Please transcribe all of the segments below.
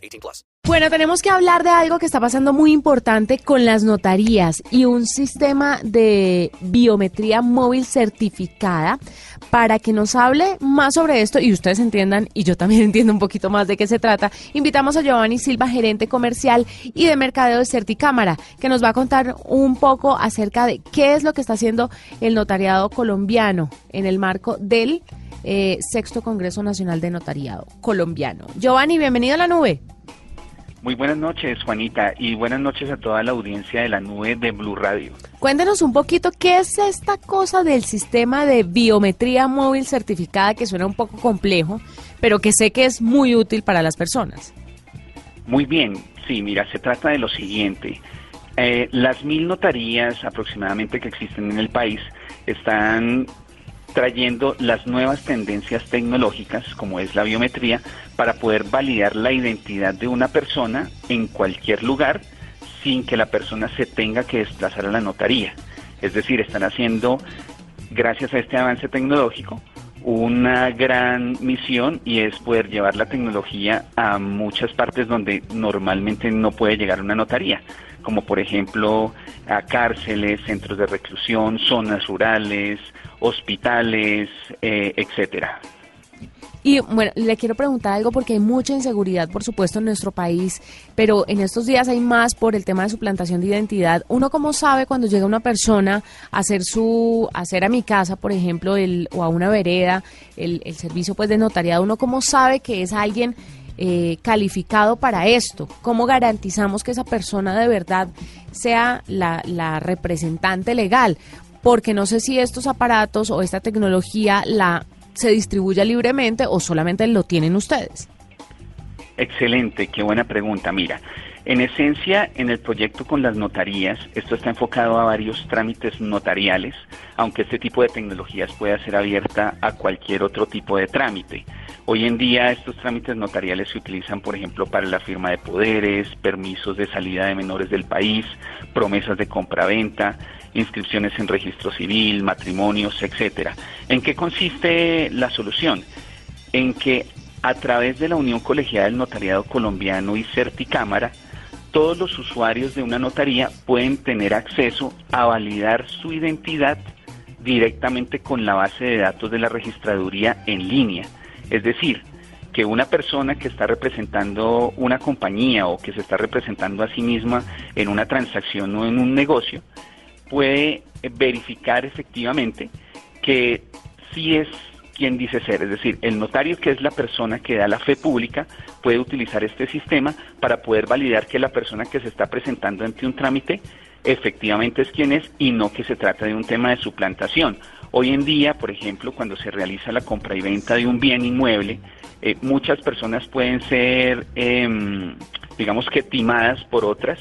18 plus. Bueno, tenemos que hablar de algo que está pasando muy importante con las notarías y un sistema de biometría móvil certificada para que nos hable más sobre esto y ustedes entiendan y yo también entiendo un poquito más de qué se trata. Invitamos a Giovanni Silva, gerente comercial y de mercadeo de Certicámara, que nos va a contar un poco acerca de qué es lo que está haciendo el notariado colombiano en el marco del eh, sexto Congreso Nacional de Notariado colombiano. Giovanni, bienvenido a la nube. Muy buenas noches, Juanita, y buenas noches a toda la audiencia de la nube de Blue Radio. Cuéntenos un poquito qué es esta cosa del sistema de biometría móvil certificada que suena un poco complejo, pero que sé que es muy útil para las personas. Muy bien, sí, mira, se trata de lo siguiente. Eh, las mil notarías aproximadamente que existen en el país están trayendo las nuevas tendencias tecnológicas, como es la biometría, para poder validar la identidad de una persona en cualquier lugar sin que la persona se tenga que desplazar a la notaría. Es decir, están haciendo, gracias a este avance tecnológico, una gran misión y es poder llevar la tecnología a muchas partes donde normalmente no puede llegar una notaría, como por ejemplo a cárceles, centros de reclusión, zonas rurales, hospitales, eh, etcétera. Y bueno, le quiero preguntar algo porque hay mucha inseguridad, por supuesto, en nuestro país, pero en estos días hay más por el tema de suplantación de identidad. ¿Uno cómo sabe cuando llega una persona a hacer su, a hacer a mi casa, por ejemplo, el, o a una vereda, el, el servicio pues de notariado, uno cómo sabe que es alguien eh, calificado para esto? ¿Cómo garantizamos que esa persona de verdad sea la, la representante legal? Porque no sé si estos aparatos o esta tecnología la se distribuya libremente o solamente lo tienen ustedes? Excelente, qué buena pregunta. Mira, en esencia, en el proyecto con las notarías, esto está enfocado a varios trámites notariales, aunque este tipo de tecnologías pueda ser abierta a cualquier otro tipo de trámite. Hoy en día estos trámites notariales se utilizan, por ejemplo, para la firma de poderes, permisos de salida de menores del país, promesas de compraventa, inscripciones en registro civil, matrimonios, etcétera. ¿En qué consiste la solución? En que a través de la Unión Colegiada del Notariado Colombiano y Certicámara, todos los usuarios de una notaría pueden tener acceso a validar su identidad directamente con la base de datos de la registraduría en línea. Es decir, que una persona que está representando una compañía o que se está representando a sí misma en una transacción o en un negocio, puede verificar efectivamente que sí es quien dice ser, es decir, el notario que es la persona que da la fe pública puede utilizar este sistema para poder validar que la persona que se está presentando ante un trámite efectivamente es quien es y no que se trata de un tema de suplantación. Hoy en día, por ejemplo, cuando se realiza la compra y venta de un bien inmueble, eh, muchas personas pueden ser, em, digamos que, timadas por otras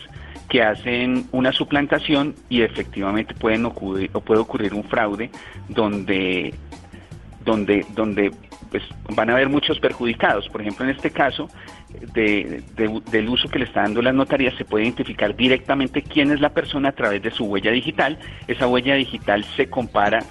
que hacen una suplantación y efectivamente pueden ocurrir o puede ocurrir un fraude donde donde donde pues van a haber muchos perjudicados. Por ejemplo, en este caso del uso que le está dando las notarías se puede identificar directamente quién es la persona a través de su huella digital. Esa huella digital se compara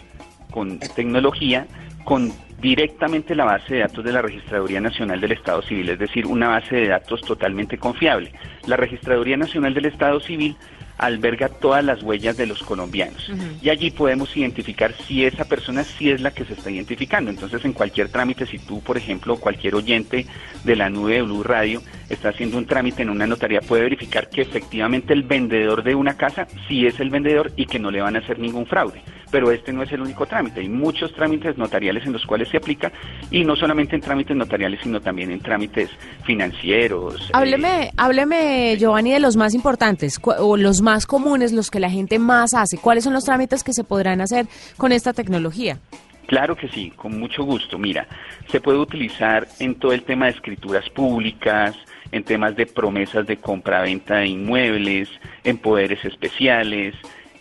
con tecnología con directamente la base de datos de la Registraduría Nacional del Estado Civil, es decir, una base de datos totalmente confiable. La Registraduría Nacional del Estado Civil alberga todas las huellas de los colombianos. Y allí podemos identificar si esa persona sí es la que se está identificando. Entonces, en cualquier trámite, si tú, por ejemplo, cualquier oyente de la nube de Blue Radio está haciendo un trámite en una notaría, puede verificar que efectivamente el vendedor de una casa sí es el vendedor y que no le van a hacer ningún fraude. Pero este no es el único trámite. Hay muchos trámites notariales en los cuales se aplica y no solamente en trámites notariales, sino también en trámites financieros. Hábleme, eh, hábleme Giovanni, de los más importantes o los más más comunes, los que la gente más hace? ¿Cuáles son los trámites que se podrán hacer con esta tecnología? Claro que sí, con mucho gusto. Mira, se puede utilizar en todo el tema de escrituras públicas, en temas de promesas de compra-venta de inmuebles, en poderes especiales,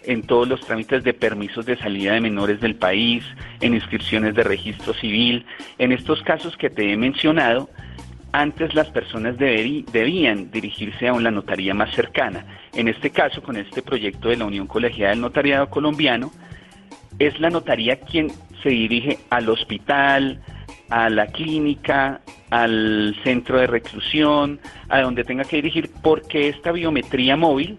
en todos los trámites de permisos de salida de menores del país, en inscripciones de registro civil. En estos casos que te he mencionado, antes las personas debían dirigirse a una notaría más cercana. En este caso, con este proyecto de la Unión Colegiada del Notariado Colombiano, es la notaría quien se dirige al hospital, a la clínica, al centro de reclusión, a donde tenga que dirigir, porque esta biometría móvil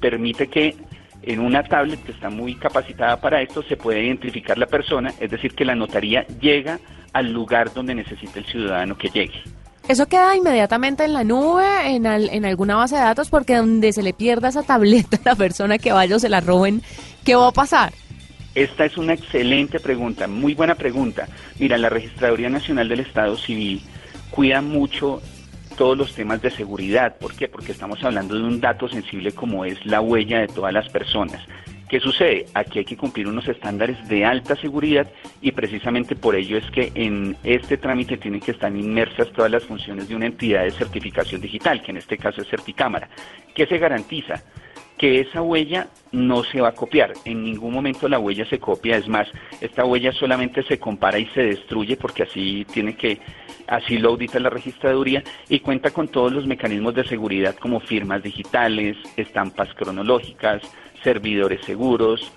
permite que en una tablet que está muy capacitada para esto se puede identificar la persona, es decir, que la notaría llega al lugar donde necesita el ciudadano que llegue. Eso queda inmediatamente en la nube, en, en alguna base de datos, porque donde se le pierda esa tableta a la persona que vaya o se la roben, ¿qué va a pasar? Esta es una excelente pregunta, muy buena pregunta. Mira, la Registraduría Nacional del Estado Civil cuida mucho todos los temas de seguridad. ¿Por qué? Porque estamos hablando de un dato sensible como es la huella de todas las personas. ¿Qué sucede? Aquí hay que cumplir unos estándares de alta seguridad y precisamente por ello es que en este trámite tienen que estar inmersas todas las funciones de una entidad de certificación digital, que en este caso es Certicámara. ¿Qué se garantiza? Que esa huella no se va a copiar. En ningún momento la huella se copia. Es más, esta huella solamente se compara y se destruye porque así tiene que, así lo audita la registraduría y cuenta con todos los mecanismos de seguridad como firmas digitales, estampas cronológicas, servidores seguros,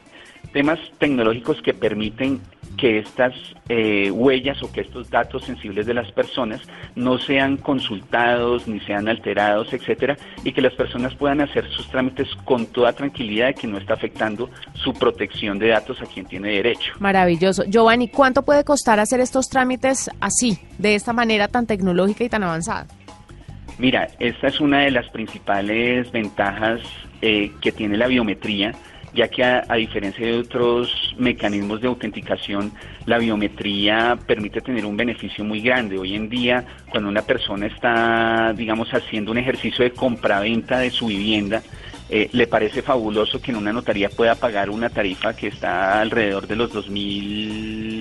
temas tecnológicos que permiten que estas eh, huellas o que estos datos sensibles de las personas no sean consultados ni sean alterados, etcétera, y que las personas puedan hacer sus trámites con toda tranquilidad de que no está afectando su protección de datos a quien tiene derecho. Maravilloso. Giovanni, ¿cuánto puede costar hacer estos trámites así, de esta manera tan tecnológica y tan avanzada? Mira, esta es una de las principales ventajas eh, que tiene la biometría ya que a, diferencia de otros mecanismos de autenticación, la biometría permite tener un beneficio muy grande. Hoy en día, cuando una persona está, digamos, haciendo un ejercicio de compraventa de su vivienda, eh, le parece fabuloso que en una notaría pueda pagar una tarifa que está alrededor de los 2.000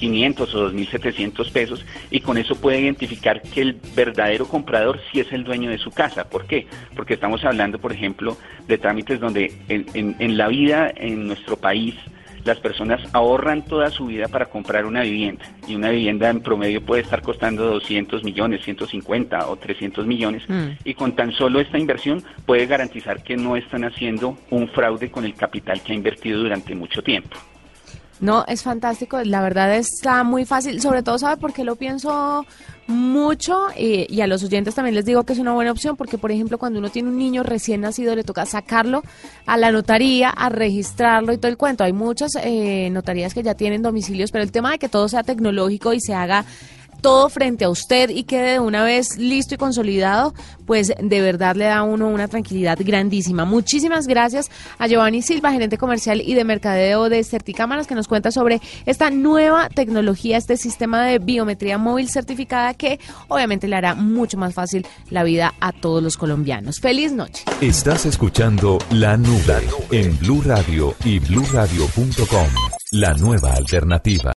500 o 2.700 pesos y con eso puede identificar que el verdadero comprador sí es el dueño de su casa. ¿Por qué? Porque estamos hablando, por ejemplo, de trámites donde en, en la vida en nuestro país las personas ahorran toda su vida para comprar una vivienda y una vivienda en promedio puede estar costando 200 millones, 150 o 300 millones mm. y con tan solo esta inversión puede garantizar que no están haciendo un fraude con el capital que ha invertido durante mucho tiempo. No, es fantástico, la verdad está muy fácil, sobre todo sabe por qué lo pienso mucho y, a los oyentes también les digo que es una buena opción porque por ejemplo cuando uno tiene un niño recién nacido le toca sacarlo a la notaría, a registrarlo y todo el cuento. Hay muchas eh, notarías que ya tienen domicilios, pero el tema de que todo sea tecnológico y se haga todo frente a usted y quede de una vez listo y consolidado, pues de verdad le da a uno una tranquilidad grandísima. Muchísimas gracias a Giovanni Silva, gerente comercial y de mercadeo de Certicámaras, que nos cuenta sobre esta nueva tecnología, este sistema de biometría móvil certificada que obviamente le hará mucho más fácil la vida a todos los colombianos. Feliz noche. Estás escuchando La Nube en Blue Radio y bluradio.com, la nueva alternativa.